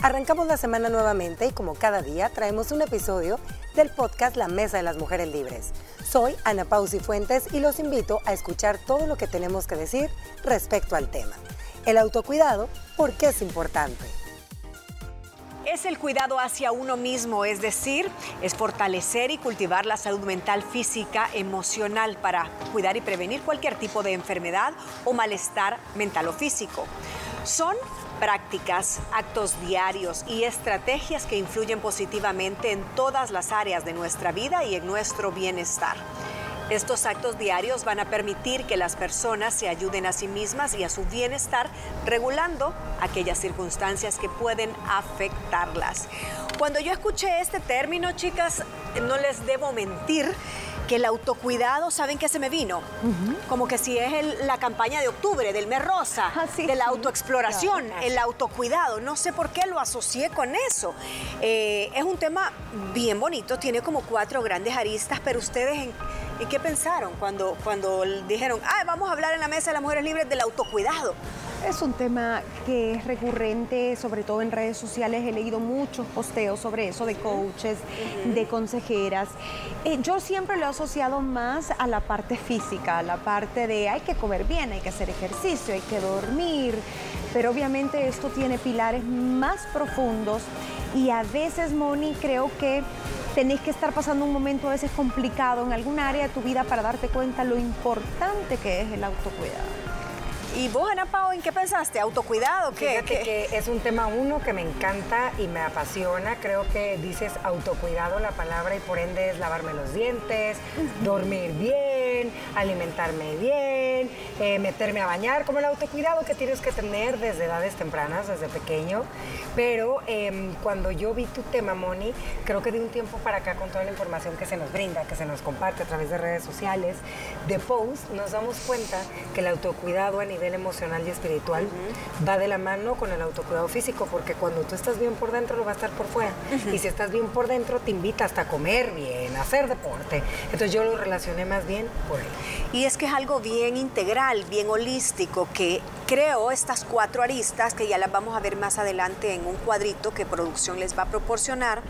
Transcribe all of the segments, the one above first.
Arrancamos la semana nuevamente y como cada día traemos un episodio del podcast La Mesa de las Mujeres Libres. Soy Ana Pausi Fuentes y los invito a escuchar todo lo que tenemos que decir respecto al tema. El autocuidado, ¿por qué es importante? Es el cuidado hacia uno mismo, es decir, es fortalecer y cultivar la salud mental, física, emocional para cuidar y prevenir cualquier tipo de enfermedad o malestar mental o físico. Son prácticas, actos diarios y estrategias que influyen positivamente en todas las áreas de nuestra vida y en nuestro bienestar. Estos actos diarios van a permitir que las personas se ayuden a sí mismas y a su bienestar, regulando aquellas circunstancias que pueden afectarlas. Cuando yo escuché este término, chicas, no les debo mentir, que el autocuidado, ¿saben qué se me vino? Como que si es la campaña de octubre, del mes rosa, ah, de la autoexploración, el autocuidado. No sé por qué lo asocié con eso. Eh, es un tema bien bonito, tiene como cuatro grandes aristas, pero ustedes en, qué pensaron cuando, cuando dijeron, ah, vamos a hablar en la mesa de las mujeres libres del autocuidado? Es un tema que es recurrente, sobre todo en redes sociales. He leído muchos posteos sobre eso, de coaches, de consejeras. Eh, yo siempre lo he asociado más a la parte física, a la parte de hay que comer bien, hay que hacer ejercicio, hay que dormir. Pero obviamente esto tiene pilares más profundos y a veces, Moni, creo que tenés que estar pasando un momento a veces complicado en alguna área de tu vida para darte cuenta lo importante que es el autocuidado. ¿Y vos, Ana Pao, en qué pensaste? ¿Autocuidado? ¿Qué? Fíjate que es un tema uno que me encanta y me apasiona. Creo que dices autocuidado la palabra y por ende es lavarme los dientes, dormir bien, alimentarme bien, eh, meterme a bañar, como el autocuidado que tienes que tener desde edades tempranas, desde pequeño. Pero em, cuando yo vi tu tema, Moni, creo que de un tiempo para acá con toda la información que se nos brinda, que se nos comparte a través de redes sociales, de post, nos damos cuenta que el autocuidado a nivel emocional y espiritual va de la mano con el autocuidado físico, porque cuando tú estás bien por dentro, lo va a estar por fuera. Y si estás bien por dentro, te invita hasta a comer bien, a hacer deporte. Entonces yo lo relacioné más bien Y es que es algo bien integral, bien holístico, que creo estas cuatro aristas, que ya las vamos a ver más adelante en un cuadrito que producción les va a proporcionar,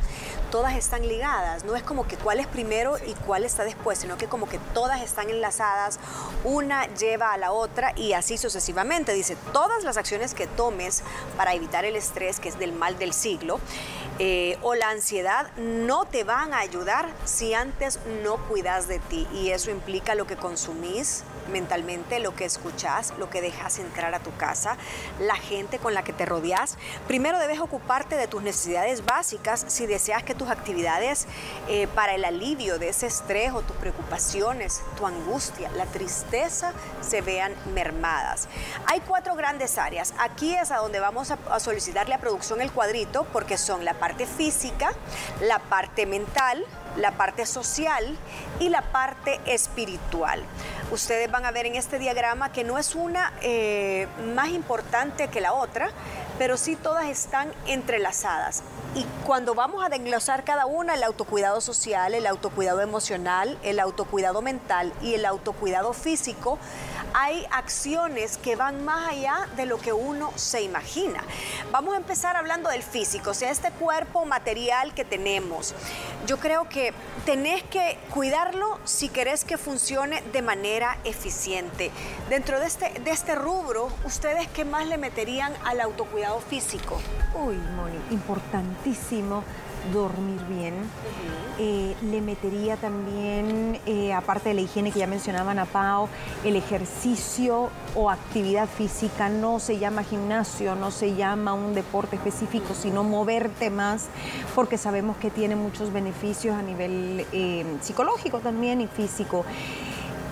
todas están ligadas. No es como que cuál es primero y cuál está después, sino que como que todas están enlazadas, una lleva a la otra y así sucesivamente. Dice, todas las acciones que tomes para evitar el estrés, que es del mal del siglo, eh, o la ansiedad, no te van a ayudar si antes no cuidas de ti. Y eso implica lo que consumís mentalmente, lo que escuchas, lo que dejas entrar a tu casa, la gente con la que te rodeas. Primero debes ocuparte de tus necesidades básicas si deseas que tus actividades eh, para el alivio de ese estrés o tus preocupaciones, tu angustia, la tristeza se vean mermadas. Hay cuatro grandes áreas. Aquí es a donde vamos a, a solicitarle a producción el cuadrito porque son la parte física, la parte mental, la parte social y la parte espiritual. Ustedes van a ver en este diagrama que no es una eh, más importante que la otra, pero sí todas están entrelazadas. Y cuando vamos a desglosar cada una, el autocuidado social, el autocuidado emocional, el autocuidado mental y el autocuidado físico, hay acciones que van más allá de lo que uno se imagina. Vamos a empezar hablando del físico, o sea, este cuerpo material que tenemos. Yo creo que tenés que cuidarlo si querés que funcione de manera eficiente. Dentro de este, de este rubro, ¿ustedes qué más le meterían al autocuidado físico? Uy, Moni, importantísimo dormir bien. Eh, le metería también, eh, aparte de la higiene que ya mencionaban a Pau, el ejercicio o actividad física. No se llama gimnasio, no se llama un deporte específico, sino moverte más, porque sabemos que tiene muchos beneficios a nivel eh, psicológico también y físico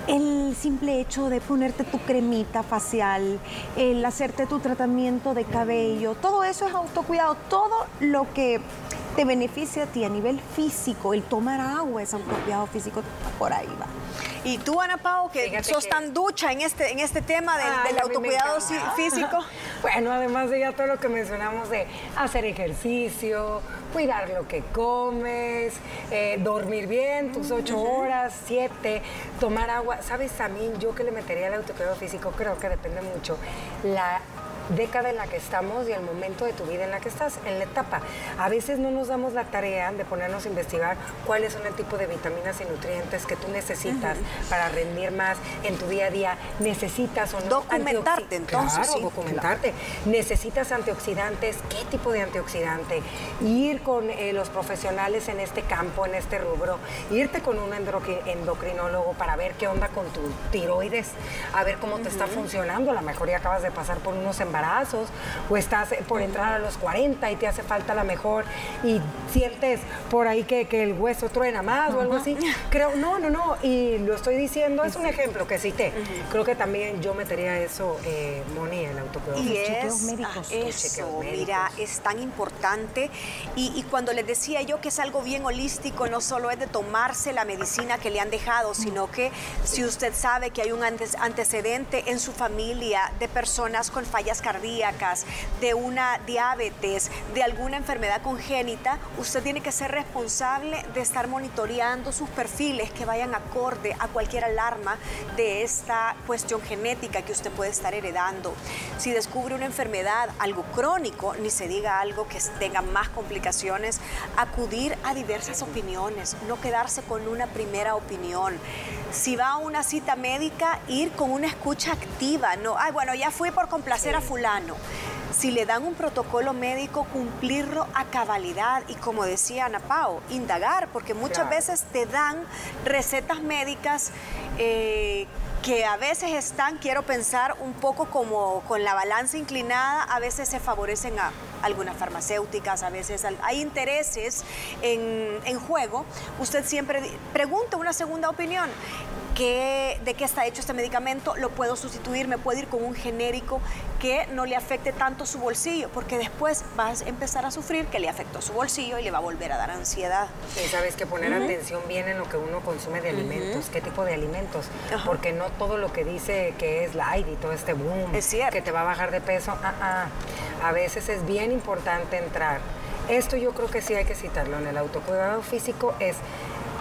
el simple hecho de ponerte tu cremita facial, el hacerte tu tratamiento de cabello, todo eso es autocuidado, todo lo que te beneficia a ti a nivel físico, el tomar agua es autocuidado físico, por ahí va. Y tú, Ana Pau, que sos tan ducha en este, en este tema del, autocuidado físico. bueno, además de ya todo lo que mencionamos de hacer ejercicio, cuidar lo que comes, eh, dormir bien, tus ocho horas, siete, tomar agua. ¿Sabes también yo que le metería al autocuidado físico? Creo que depende mucho la década en la que estamos y el momento de tu vida en la que estás, en la etapa. A veces no nos damos la tarea de ponernos a investigar cuáles son el tipo de vitaminas y nutrientes que tú necesitas para rendir más en tu día a día. Necesitas o no documentarte entonces. Claro, documentarte. Necesitas antioxidantes, qué tipo de antioxidante, ir con eh, los profesionales en este campo, en este rubro, irte con un endocrinólogo para ver qué onda con tu tiroides, a ver cómo te está funcionando. A lo mejor ya acabas de pasar por unos embarazos o estás por entrar a los 40 y te hace falta la mejor y sientes por ahí que, el hueso truena más o algo así. Creo, no, no, no, y lo estoy diciendo, es un ejemplo que cité. Creo que también yo metería eso, eh, Moni, el autocuidado. Y es, médicos. eso, mira, es tan importante. Y, cuando les decía yo que es algo bien holístico, no solo es de tomarse la medicina que le han dejado, sino que si usted sabe que hay un antecedente en su familia de personas con fallas cardíacas, de una diabetes, de alguna enfermedad congénita, usted tiene que ser responsable de estar monitoreando sus perfiles que vayan acorde a cualquier alarma de esta cuestión genética que usted puede estar heredando. Si descubre una enfermedad, algo crónico, ni se diga algo que tenga más complicaciones, acudir a diversas opiniones, no quedarse con una primera opinión. Si va a una cita médica, ir con una escucha activa, no, ay, bueno, ya fui por complacer a fulano si le dan un protocolo médico, cumplirlo a cabalidad y como decía Ana Pao, indagar, porque muchas veces te dan recetas médicas eh, que a veces están, quiero pensar, un poco como con la balanza inclinada, a veces se favorecen a algunas farmacéuticas, a veces hay intereses en, en juego. Usted siempre pregunta una segunda opinión de qué está hecho este medicamento, lo puedo sustituir, me puedo ir con un genérico que no le afecte tanto su bolsillo, porque después vas a empezar a sufrir que le afectó su bolsillo y le va a volver a dar ansiedad. Y sabes que poner atención bien en lo que uno consume de alimentos, qué tipo de alimentos, porque no todo lo que dice que es light y todo este boom, es cierto. que te va a bajar de peso, ah, ah. a veces es bien importante entrar. Esto yo creo que sí hay que citarlo en el autocuidado físico, es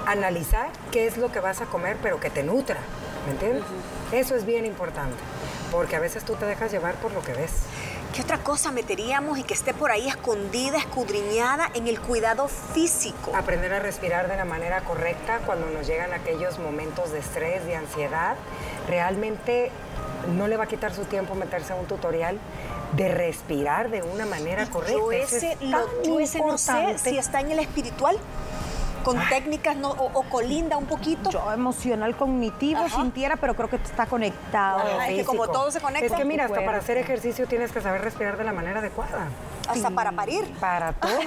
analizar qué es lo que vas a comer, pero que te nutra, ¿me entiendes? Eso es bien importante, porque a veces tú te dejas llevar por lo que ves. ¿Qué otra cosa meteríamos y que esté por ahí escondida, escudriñada en el cuidado físico? Aprender a respirar de la manera correcta cuando nos llegan aquellos momentos de estrés, de ansiedad. Realmente no le va a quitar su tiempo meterse a un tutorial de respirar de una manera correcta. Yo ese, yo ese no sé si está en el espiritual con técnicas no, o, colinda un poquito. Yo emocional, cognitivo, sintiera, pero creo que está conectado. es que como todo se conecta. Es que mira, hasta para hacer ejercicio tienes que saber respirar de la manera adecuada. Hasta para parir. Para todo.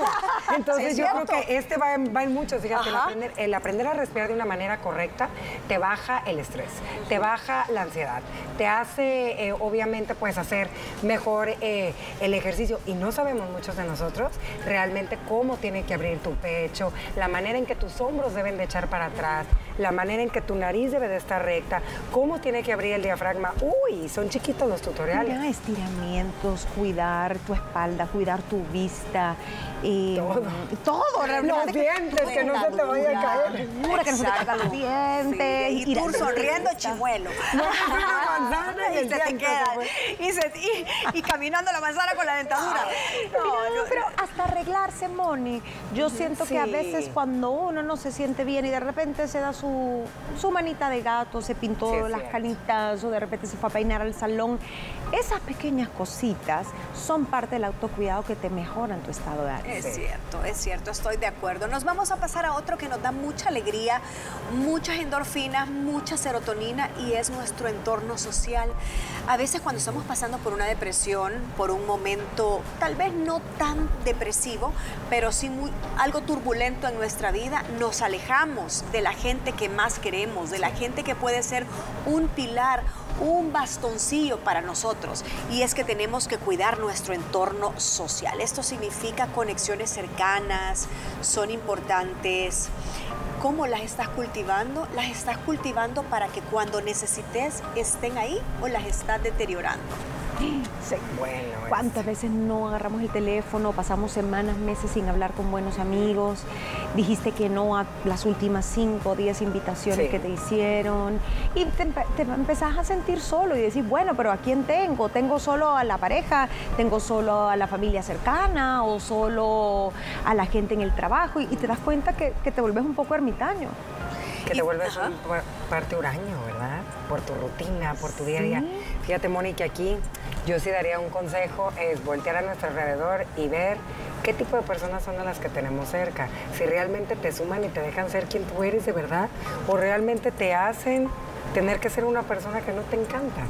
Entonces yo creo que este va en, va en mucho, fíjate, el aprender, a respirar de una manera correcta te baja el estrés, te baja la ansiedad, te hace, eh, obviamente, pues hacer mejor eh, el ejercicio. Y no sabemos muchos de nosotros realmente cómo tiene que abrir tu pecho, la manera en que tus hombros deben de echar para atrás, la manera en que tu nariz debe de estar recta, cómo tiene que abrir el diafragma. Uy, son chiquitos los tutoriales. Ya, estiramientos, cuidar tu espalda, cuidar tu vista. Eh, todo. Todo, realmente. Los dientes, que no se te vaya a caer. que no se te caigan los dientes. Y, tú sonriendo chimuelo. manzana y, se te queda. Y, caminando la manzana con la dentadura. No, pero hasta arreglarse, Moni. Yo siento que a veces cuando uno no se siente bien y de repente se da su, su manita de gato, se pintó las canitas o de repente se fue a peinar al salón, esas pequeñas cositas son parte del autocuidado que te mejoran tu estado de ánimo. Es cierto, es cierto, estoy de acuerdo. Nos vamos a pasar a otro que nos da mucha alegría, muchas endorfinas, mucha serotonina y es nuestro entorno social. A veces cuando estamos pasando por una depresión, por un momento tal vez no tan depresivo, pero sí muy, algo turbulento en nuestra vida, nos alejamos de la gente que más queremos, de la gente que puede ser un pilar, un bastoncillo para nosotros y es que tenemos que cuidar nuestro entorno social. Esto significa conexiones cercanas, son importantes. ¿Cómo las estás cultivando? ¿Las estás cultivando para que cuando necesites estén ahí o las estás deteriorando? Sí. Bueno, ¿Cuántas veces no agarramos el teléfono, pasamos semanas, meses sin hablar con buenos amigos? Dijiste que no a las últimas cinco o diez invitaciones que te hicieron y te, te, empezás a sentir solo y decís, bueno, pero ¿a quién tengo? ¿Tengo solo a la pareja? ¿Tengo solo a la familia cercana? ¿O solo a la gente en el trabajo? Y, te das cuenta que, que te vuelves un poco ermitaño que te vuelves un parte huraño, ¿verdad? Por tu rutina, por tu día a día. Fíjate, que aquí yo sí daría un consejo, es voltear a nuestro alrededor y ver qué tipo de personas son las que tenemos cerca. Si realmente te suman y te dejan ser quien tú eres de verdad, o realmente te hacen tener que ser una persona que no te encanta.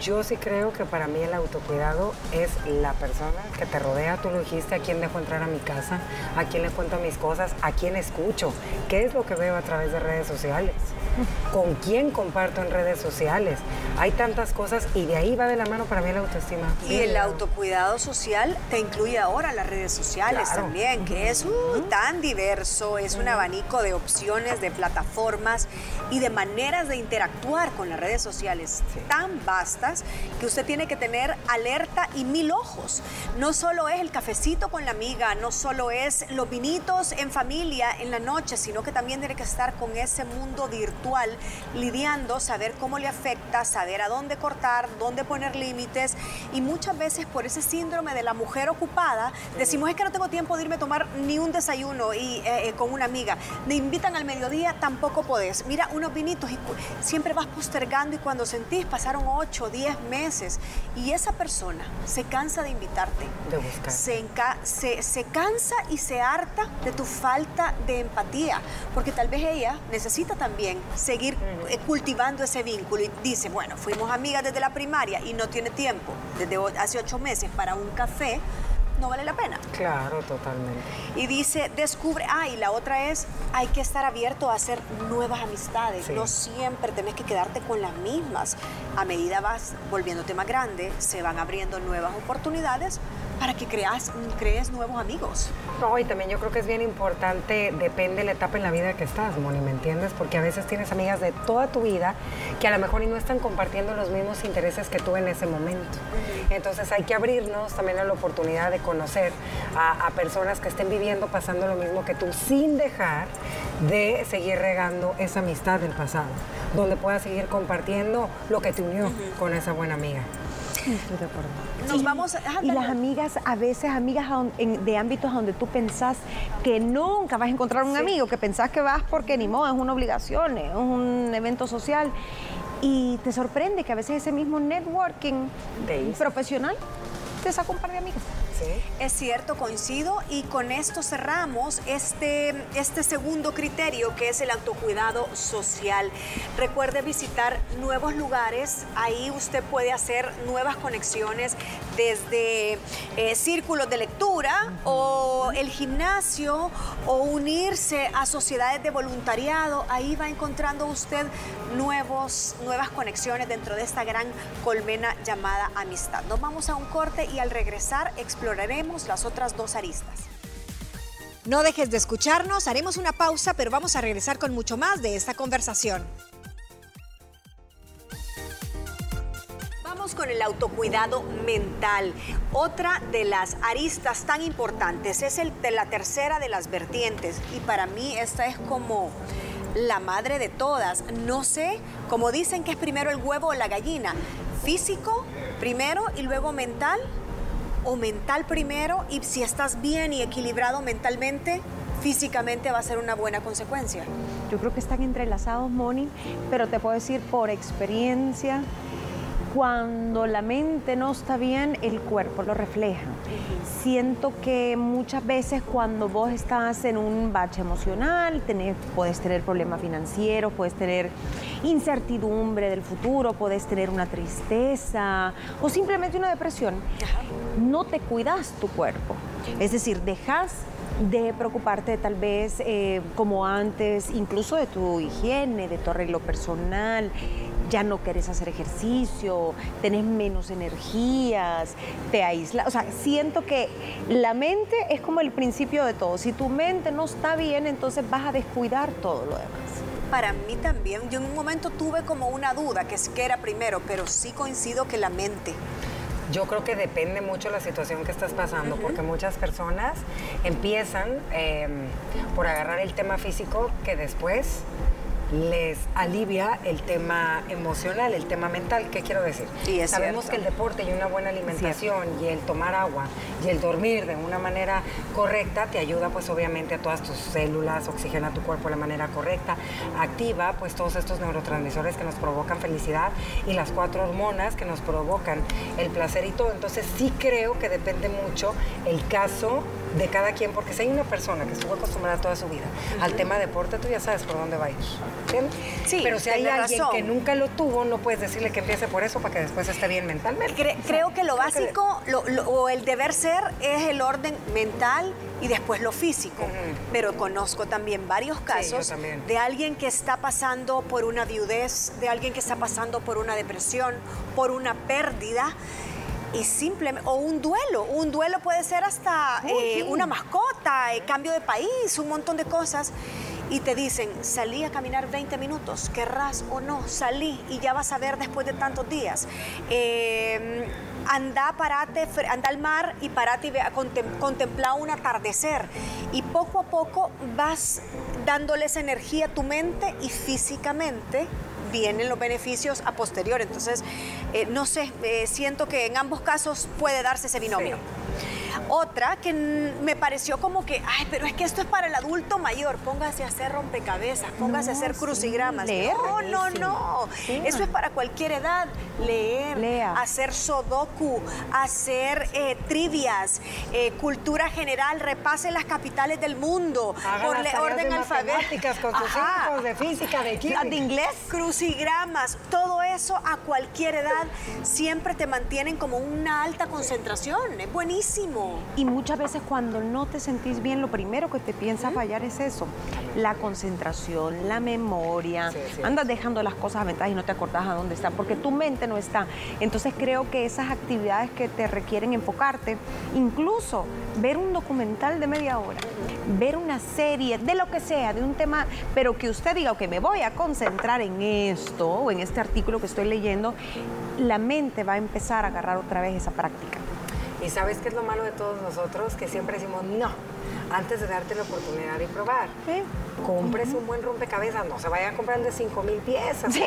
Yo sí creo que para mí el autocuidado es la persona que te rodea. Tú lo dijiste, a quién dejo entrar a mi casa, a quién le cuento mis cosas, a quién escucho, qué es lo que veo a través de redes sociales, con quién comparto en redes sociales. Hay tantas cosas y de ahí va de la mano para mí la autoestima. Y el autocuidado social te incluye ahora las redes sociales también, que es uh, tan diverso, es un abanico de opciones, de plataformas y de maneras de interactuar con las redes sociales tan vastas que usted tiene que tener alerta y mil ojos. No solo es el cafecito con la amiga, no solo es los vinitos en familia en la noche, sino que también tiene que estar con ese mundo virtual lidiando, saber cómo le afecta, saber a dónde cortar, dónde poner límites y muchas veces por ese síndrome de la mujer ocupada decimos es que no tengo tiempo de irme a tomar ni un desayuno y, eh, eh, con una amiga. Me invitan al mediodía, tampoco podés. Mira, unos vinitos y siempre vas postergando y cuando sentís pasaron 8, 10 meses y esa persona se cansa de invitarte. De buscar. Se, se, cansa y se harta de tu falta de empatía, porque tal vez ella necesita también seguir eh, cultivando ese vínculo y dice, bueno, fuimos amigas desde la primaria y no tiene tiempo, desde hace ocho meses, para un café no vale la pena. Claro, totalmente. Y dice, descubre, ah, y la otra es, hay que estar abierto a hacer nuevas amistades. No siempre tenés que quedarte con las mismas. A medida vas volviéndote más grande, se van abriendo nuevas oportunidades para que creas, crees nuevos amigos. No, y también yo creo que es bien importante, depende de la etapa en la vida que estás, Moni, ¿me entiendes? Porque a veces tienes amigas de toda tu vida que a lo mejor no están compartiendo los mismos intereses que tú en ese momento. Entonces hay que abrirnos también a la oportunidad de conocer a, personas que estén viviendo, pasando lo mismo que tú, sin dejar de seguir regando esa amistad del pasado, donde puedas seguir compartiendo lo que te unió con esa buena amiga. Estoy de acuerdo. Nos vamos. y las amigas, a veces amigas de ámbitos donde tú pensás que nunca vas a encontrar un amigo, que pensás que vas porque ni modo, es una obligación, es un evento social. Y te sorprende que a veces ese mismo networking profesional te saca un par de amigas. Es cierto, coincido y con esto cerramos este, este segundo criterio que es el autocuidado social. Recuerde visitar nuevos lugares, ahí usted puede hacer nuevas conexiones desde eh, círculos de lectura o el gimnasio o unirse a sociedades de voluntariado, ahí va encontrando usted nuevos, nuevas conexiones dentro de esta gran colmena llamada amistad. Nos vamos a un corte y al regresar exploraremos las otras dos aristas. No dejes de escucharnos, haremos una pausa, pero vamos a regresar con mucho más de esta conversación. Vamos con el autocuidado mental. Otra de las aristas tan importantes es el de la tercera de las vertientes y para mí esta es como la madre de todas. No sé, como dicen que es primero el huevo o la gallina, físico primero y luego mental o mental primero y si estás bien y equilibrado mentalmente, físicamente va a ser una buena consecuencia. Yo creo que están entrelazados, Moni, pero te puedo decir por experiencia, cuando la mente no está bien, el cuerpo lo refleja. Siento que muchas veces cuando vos estás en un bache emocional, puedes tener problemas financieros, puedes tener incertidumbre del futuro, puedes tener una tristeza o simplemente una depresión, no te cuidas tu cuerpo. Es decir, dejas de preocuparte tal vez eh, como antes, incluso de tu higiene, de tu arreglo personal, ya no quieres hacer ejercicio, tenés menos energías, te aíslas. O sea, siento que la mente es como el principio de todo. Si tu mente no está bien, entonces vas a descuidar todo lo demás. Para mí también, yo en un momento tuve como una duda, que es que era primero, pero sí coincido que la mente yo creo que depende mucho la situación que estás pasando, porque muchas personas empiezan em, por agarrar el tema físico que después les alivia el tema emocional, el tema mental. ¿Qué quiero decir? Sabemos que el deporte y una buena alimentación y el tomar agua y el dormir de una manera correcta te ayuda pues obviamente a todas tus células, oxigena tu cuerpo de la manera correcta, activa pues todos estos neurotransmisores que nos provocan felicidad y las cuatro hormonas que nos provocan el placer y todo. Entonces sí creo que depende mucho el caso de cada quien, porque si hay una persona que estuvo acostumbrada toda su vida al tema deporte, tú ya sabes por dónde va a ir. Sí, Pero si hay alguien que nunca lo tuvo, no puedes decirle que empiece por eso para que después esté bien mentalmente. creo que lo básico o el deber ser es el orden mental y después lo físico. Pero conozco también varios casos de alguien que está pasando por una viudez, de alguien que está pasando por una depresión, por una pérdida y simplemente, o un duelo, un duelo puede ser hasta eh, una mascota, eh, cambio de país, un montón de cosas. Y te dicen, salí a caminar 20 minutos, querrás o no, salí y ya vas a ver después de tantos días. Eh, anda, parate, anda al mar y parate y ve, contempla un atardecer. Y poco a poco vas dándoles energía a tu mente y físicamente vienen los beneficios a posterior. Entonces, eh, no sé, eh, siento que en ambos casos puede darse ese binomio. Otra que me pareció como que, ay, pero es que esto es para el adulto mayor. Póngase a hacer rompecabezas, póngase a hacer crucigramas. no, no, no. Eso es para cualquier edad. Leer, hacer sodoku, hacer eh, trivias, eh, cultura general, repase las capitales del mundo, por orden de alfabéticas con sus hijos, de física, de química. De inglés. Crucigramas, todo eso a cualquier edad siempre te mantienen como una alta concentración. Es buenísimo. Y muchas veces cuando no te sentís bien, lo primero que te piensa fallar es eso. La concentración, la memoria. Andas dejando las cosas a ventaja y no te acordás a dónde están, porque tu mente no está. Entonces creo que esas actividades que te requieren enfocarte, incluso ver un documental de media hora, ver una serie, de lo que sea, de un tema, pero que usted diga, que me voy a concentrar en esto o en este artículo estoy leyendo, la mente va a empezar a agarrar otra vez esa práctica. Y sabes qué es lo malo de todos nosotros, que siempre decimos no, antes de darte la oportunidad de probar. Sí. Compres un buen rompecabezas, no se vaya a comprar de 5 mil piezas. Sí,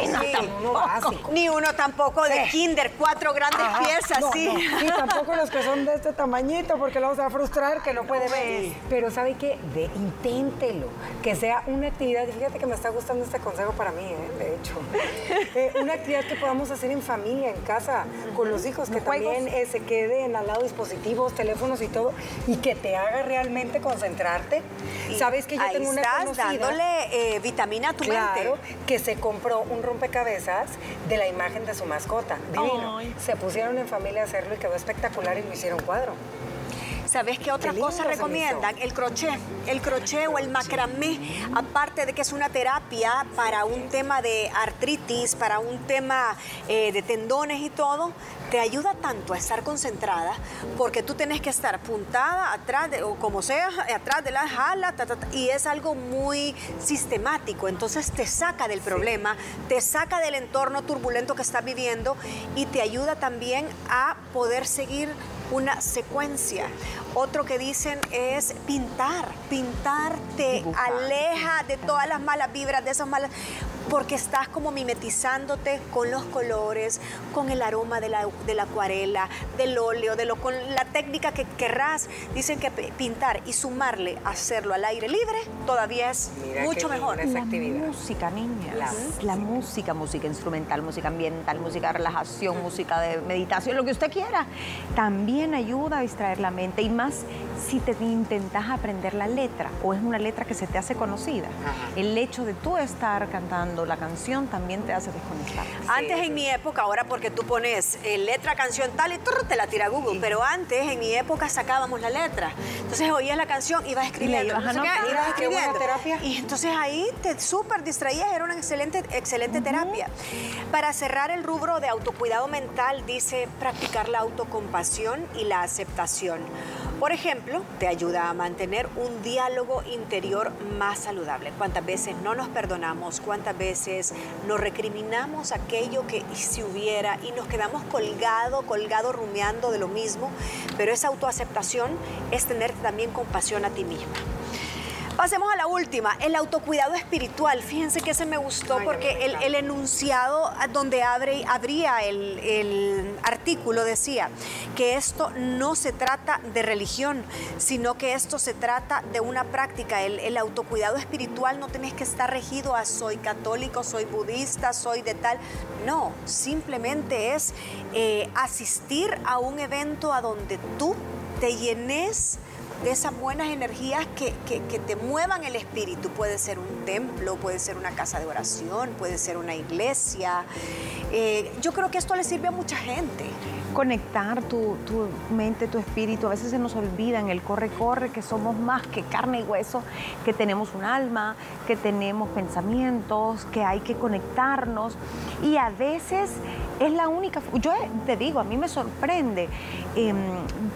uno básico. Ni uno tampoco de kinder, cuatro grandes piezas, sí. Y tampoco los que son de este tamañito, porque lo vamos a frustrar que no puede ver. Pero ¿sabe qué? De, inténtelo, que sea una actividad, fíjate que me está gustando este consejo para mí, ¿eh? de hecho. Eh, una actividad que podamos hacer en familia, en casa, con los hijos, que también eh, se queden al lado dispositivos, teléfonos y todo, y que te haga realmente concentrarte. Sabes que yo tengo una conocida dándole eh, vitamina a tu claro, que se compró un rompecabezas de la imagen de su mascota. Divino. Se pusieron en familia a hacerlo y quedó espectacular y lo hicieron cuadro. ¿Sabes qué otra cosa recomiendan? El crochet. El crochet o el macramé, aparte de que es una terapia para un tema de artritis, para un tema eh, de tendones y todo, te ayuda tanto a estar concentrada porque tú tienes que estar puntada atrás, de, o como sea, atrás de la jala, y es algo muy sistemático. Entonces te saca del problema, te saca del entorno turbulento que estás viviendo y te ayuda también a poder seguir una secuencia. Otro que dicen es pintar. Pintar te aleja de todas las malas vibras, de esas malas porque estás como mimetizándote con los colores, con el aroma de la, de la acuarela, del óleo, de lo, con la técnica que querrás. Dicen que pintar y sumarle hacerlo al aire libre todavía es mucho mejor. La música, niña. La, música, música instrumental, música ambiental, música de relajación, música de meditación, lo que usted quiera, también ayuda a distraer la mente y más si te intentas aprender la letra o es una letra que se te hace conocida. El hecho de tú estar cantando la canción también te hace desconectar. Antes en mi época, ahora porque tú pones eh, letra, canción tal y tú te la tira Google, pero antes en mi época sacábamos la letra. Entonces oías la canción, ibas escribiendo. Y, ibas escribiendo. Terapia. y entonces ahí te súper distraías, era una excelente, excelente terapia. Para cerrar el rubro de autocuidado mental, dice practicar la autocompasión y la aceptación Por ejemplo, te ayuda a mantener un diálogo interior más saludable. ¿Cuántas veces no nos perdonamos? ¿Cuántas veces nos recriminamos aquello que si hubiera y nos quedamos colgado, colgado rumiando de lo mismo? Pero esa autoaceptación es tener también compasión a ti misma. Pasemos a la última, el autocuidado espiritual. Fíjense que ese me gustó porque el, enunciado donde abre, abría el, artículo decía que esto no se trata de religión, sino que esto se trata de una práctica. El, autocuidado espiritual no tenés que estar regido a soy católico, soy budista, soy de tal. No, simplemente es eh, asistir a un evento a donde tú te llenes de esas buenas energías que, te muevan el espíritu. Puede ser un templo, puede ser una casa de oración, puede ser una iglesia. Eh, yo creo que esto le sirve a mucha gente. Conectar tu, tu, mente, tu espíritu. A veces se nos olvida en el corre-corre que somos más que carne y hueso, que tenemos un alma, que tenemos pensamientos, que hay que conectarnos. Y a veces es la única, yo te digo, a mí me sorprende, em,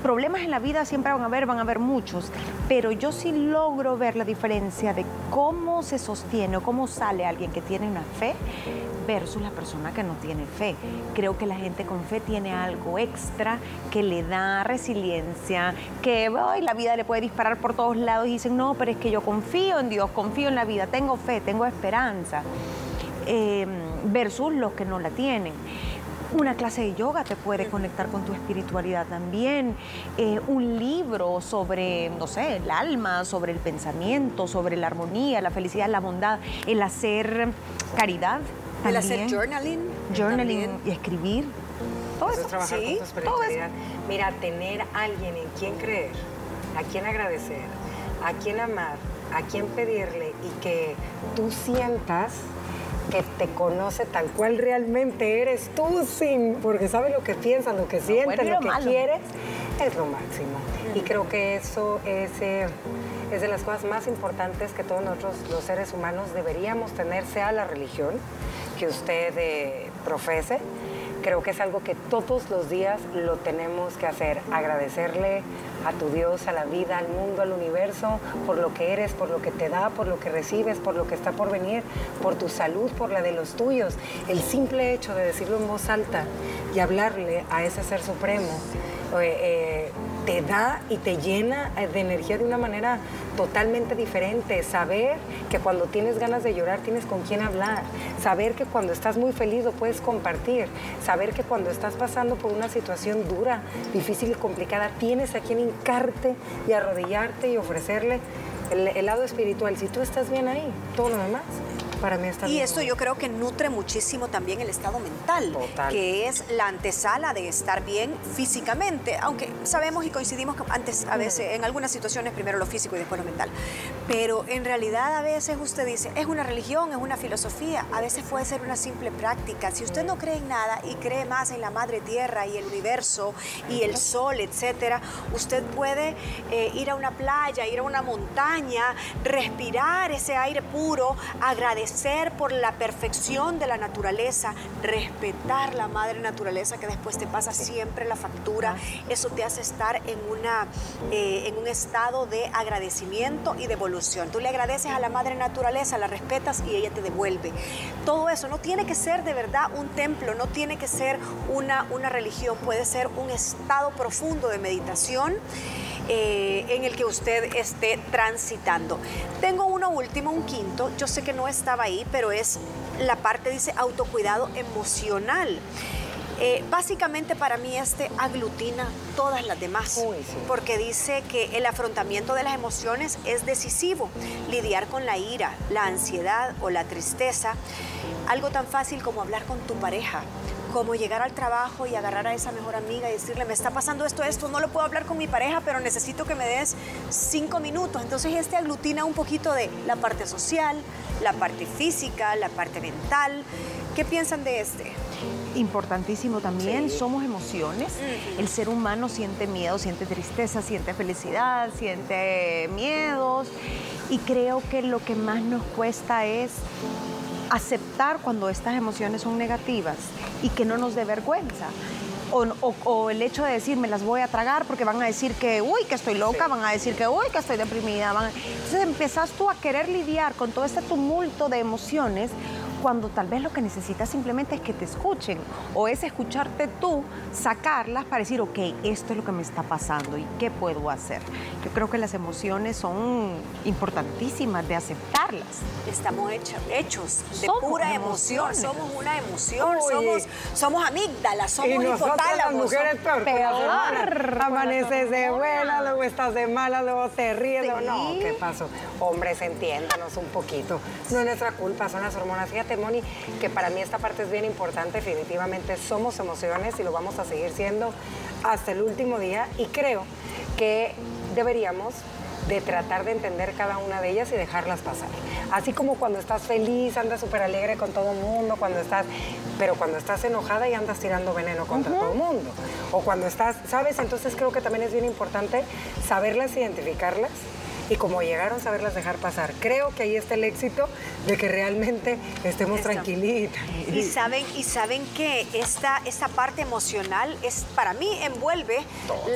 problemas en la vida siempre van a haber, van a haber muchos, pero yo sí logro ver la diferencia de cómo se sostiene o cómo sale alguien que tiene una fe versus la persona que no tiene fe. Creo que la gente con fe tiene algo extra que le da resiliencia, que hoy la vida le puede disparar por todos lados y dicen, no, pero es que yo confío en Dios, confío en la vida, tengo fe, tengo esperanza. Em, versus los que no la tienen. Una clase de yoga te puede conectar con tu espiritualidad también. Eh, un libro sobre, no sé, el alma, sobre el pensamiento, sobre la armonía, la felicidad, la bondad, el hacer caridad. El hacer journaling. Journaling y escribir. Todo eso. Trabajar con tu espiritualidad. Mira, tener a alguien en quien creer, a quien agradecer, a quien amar, a quien pedirle y que tú sientas que te conoce tal cual realmente eres tú, sin, porque sabe lo que piensas, lo que sientes, lo, que quieres, es lo máximo. Y creo que eso es, eh, es de las cosas más importantes que todos nosotros, los seres humanos, deberíamos tener, sea la religión que usted eh, profese, creo que es algo que todos los días lo tenemos que hacer, agradecerle a tu Dios, a la vida, al mundo, al universo, por lo que eres, por lo que te da, por lo que recibes, por lo que está por venir, por tu salud, por la de los tuyos. El simple hecho de decirlo en voz alta y hablarle a ese ser supremo. Eh, eh, te da y te llena de energía de una manera totalmente diferente. Saber que cuando tienes ganas de llorar tienes con quién hablar. Saber que cuando estás muy feliz lo puedes compartir. Saber que cuando estás pasando por una situación dura, difícil y complicada, tienes a quien hincarte y arrodillarte y ofrecerle el, el lado espiritual. Si tú estás bien ahí, todo lo demás y esto yo creo que nutre muchísimo también el estado mental, que es la antesala de estar bien físicamente, aunque sabemos y coincidimos que antes, a veces, en algunas situaciones, primero lo físico y después lo mental. Pero en realidad a veces usted dice, es una religión, es una filosofía, a veces puede ser una simple práctica. Si usted no cree en nada y cree más en la madre tierra y el universo y el sol, etcétera, usted puede eh, ir a una playa, ir a una montaña, respirar ese aire puro, agradecer ser por la perfección de la naturaleza, respetar la madre naturaleza que después te pasa siempre la factura, eso te hace estar en, una, eh, en un estado de agradecimiento y de evolución. Tú le agradeces a la madre naturaleza, la respetas y ella te devuelve. Todo eso no tiene que ser de verdad un templo, no tiene que ser una, una religión, puede ser un estado profundo de meditación. Eh, en el que usted esté transitando. Tengo último, un quinto, yo sé que no estaba ahí, pero es la parte, dice, autocuidado emocional. Eh, básicamente para mí este aglutina todas las demás, porque dice que el afrontamiento de las emociones es decisivo. Lidiar con la ira, la ansiedad o la tristeza, algo tan fácil como hablar con tu pareja, como llegar al trabajo y agarrar a esa mejor amiga y decirle, me está pasando esto, esto, no lo puedo hablar con mi pareja, pero necesito que me des cinco minutos. Entonces este aglutina un poquito de la parte social, la parte física, la parte mental. ¿Qué piensan de este? Importantísimo también, somos emociones. El ser humano siente miedo, siente tristeza, siente felicidad, siente miedos. Y creo que lo que más nos cuesta es aceptar cuando estas emociones son negativas y que no nos dé vergüenza. o, el hecho de decir me las voy a tragar porque van a decir que, uy, que estoy loca, van a decir que, uy, que estoy deprimida. Entonces empezás tú a querer lidiar con todo este tumulto de emociones cuando tal vez lo que necesitas simplemente es que te escuchen o es escucharte tú, sacarlas para decir, ok, esto es lo que me está pasando y qué puedo hacer. Yo creo que las emociones son importantísimas de aceptarlas. Estamos hechos de pura emoción, somos una emoción, somos, somos amígdalas, somos y las mujeres peor. peor. Amaneces de buena, luego estás de mala, luego te ríes. No, ¿qué pasó? Hombres, entiéndanos un poquito. No es nuestra culpa, son las hormonas. Fíjate Moni, que para mí esta parte es bien importante. Definitivamente somos emociones y lo vamos a seguir siendo hasta el último día. Y creo que deberíamos de tratar de entender cada una de ellas y dejarlas pasar. Así como cuando estás feliz, andas súper alegre con todo el mundo, cuando estás, pero cuando estás enojada y andas tirando veneno contra todo el mundo. O cuando estás, ¿sabes? Entonces creo que también es bien importante saberlas, identificarlas y como llegaron, saberlas dejar pasar. Creo que ahí está el éxito de que realmente estemos tranquilitas. Y saben, y saben que esta, esta parte emocional es, para mí envuelve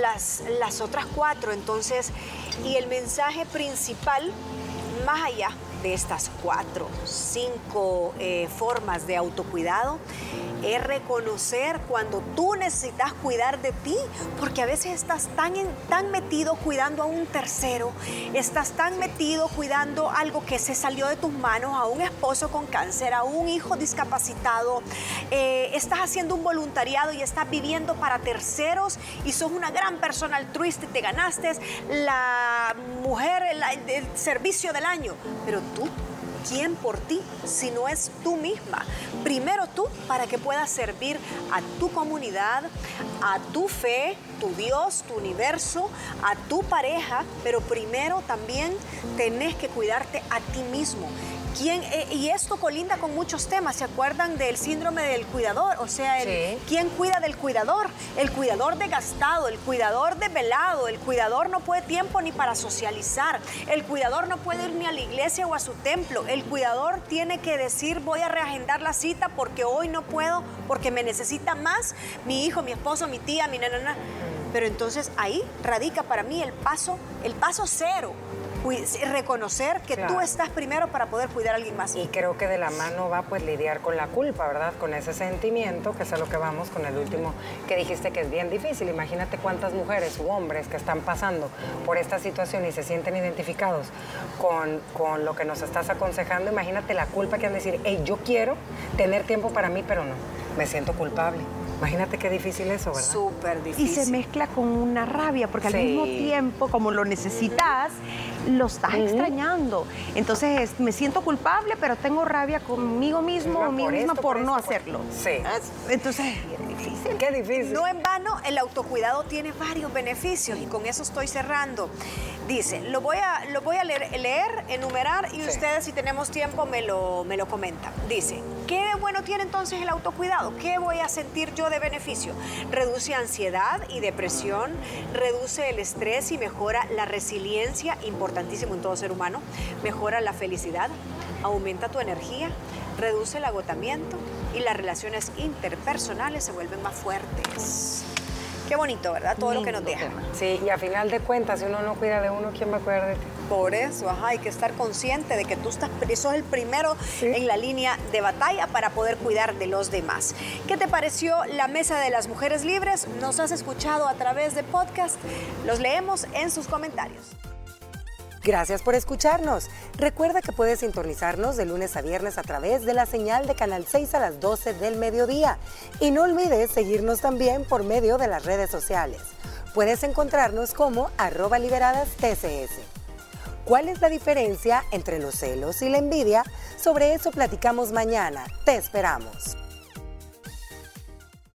las, las otras cuatro. Entonces, y el mensaje principal, más allá de estas cuatro, cinco eh, formas de autocuidado es reconocer cuando tú necesitas cuidar de ti, porque a veces estás tan, tan metido cuidando a un tercero, estás tan metido cuidando algo que se salió de tus manos, a un esposo con cáncer, a un hijo discapacitado, eh, estás haciendo un voluntariado y estás viviendo para terceros y sos una gran persona altruista y te ganaste la mujer, el, el servicio del año, pero tú ¿quién por ti si no es tú misma? Primero tú para que puedas servir a tu comunidad, a tu fe, tu Dios, tu universo, a tu pareja, pero primero también tenés que cuidarte a ti mismo. Eh, y esto colinda con muchos temas. ¿Se acuerdan del síndrome del cuidador? O sea, ¿quién cuida del cuidador? El cuidador desgastado, el cuidador desvelado, el cuidador no puede tiempo ni para socializar, el cuidador no puede ir ni a la iglesia o a su templo, el cuidador tiene que decir voy a reagendar la cita porque hoy no puedo, porque me necesita más mi hijo, mi esposo, mi tía, mi nana. Pero entonces ahí radica para mí el paso, el paso cero reconocer que tú estás primero para poder cuidar a alguien más. Y creo que de la mano va pues lidiar con la culpa, ¿verdad? Con ese sentimiento, que es a lo que vamos con el último que dijiste que es bien difícil. Imagínate cuántas mujeres u hombres que están pasando por esta situación y se sienten identificados con, con lo que nos estás aconsejando. Imagínate la culpa que han de decir, hey, yo quiero tener tiempo para mí, pero no, me siento culpable. Imagínate qué difícil eso, ¿verdad? Súper difícil. Y se mezcla con una rabia, porque al mismo tiempo, como lo necesitas, lo estás extrañando. Entonces, me siento culpable, pero tengo rabia conmigo mismo o mí misma por, no hacerlo. Sí. Entonces, difícil. Qué difícil. No en vano, el autocuidado tiene varios beneficios y con eso estoy cerrando. Dice, lo voy a, lo voy a leer, enumerar y ustedes si tenemos tiempo me lo, me lo comentan. Dice, ¿qué bueno tiene entonces el autocuidado? ¿Qué voy a sentir yo de beneficio? Reduce ansiedad y depresión, reduce el estrés y mejora la resiliencia, importantísimo en todo ser humano, mejora la felicidad, aumenta tu energía, reduce el agotamiento y las relaciones interpersonales se vuelven más fuertes. Qué bonito, ¿verdad? Todo lo que nos deja. Sí, y a final de cuentas, si uno no cuida de uno, ¿quién va a cuidar de ti? Por eso, ajá, hay que estar consciente de que tú estás, eso es el primero en la línea de batalla para poder cuidar de los demás. ¿Qué te pareció la Mesa de las Mujeres Libres? Nos has escuchado a través de podcast. Los leemos en sus comentarios. Gracias por escucharnos. Recuerda que puedes sintonizarnos de lunes a viernes a través de la señal de Canal 6 a las 12 del mediodía. Y no olvides seguirnos también por medio de las redes sociales. Puedes encontrarnos como arroba liberadas TCS. ¿Cuál es la diferencia entre los celos y la envidia? Sobre eso platicamos mañana. Te esperamos.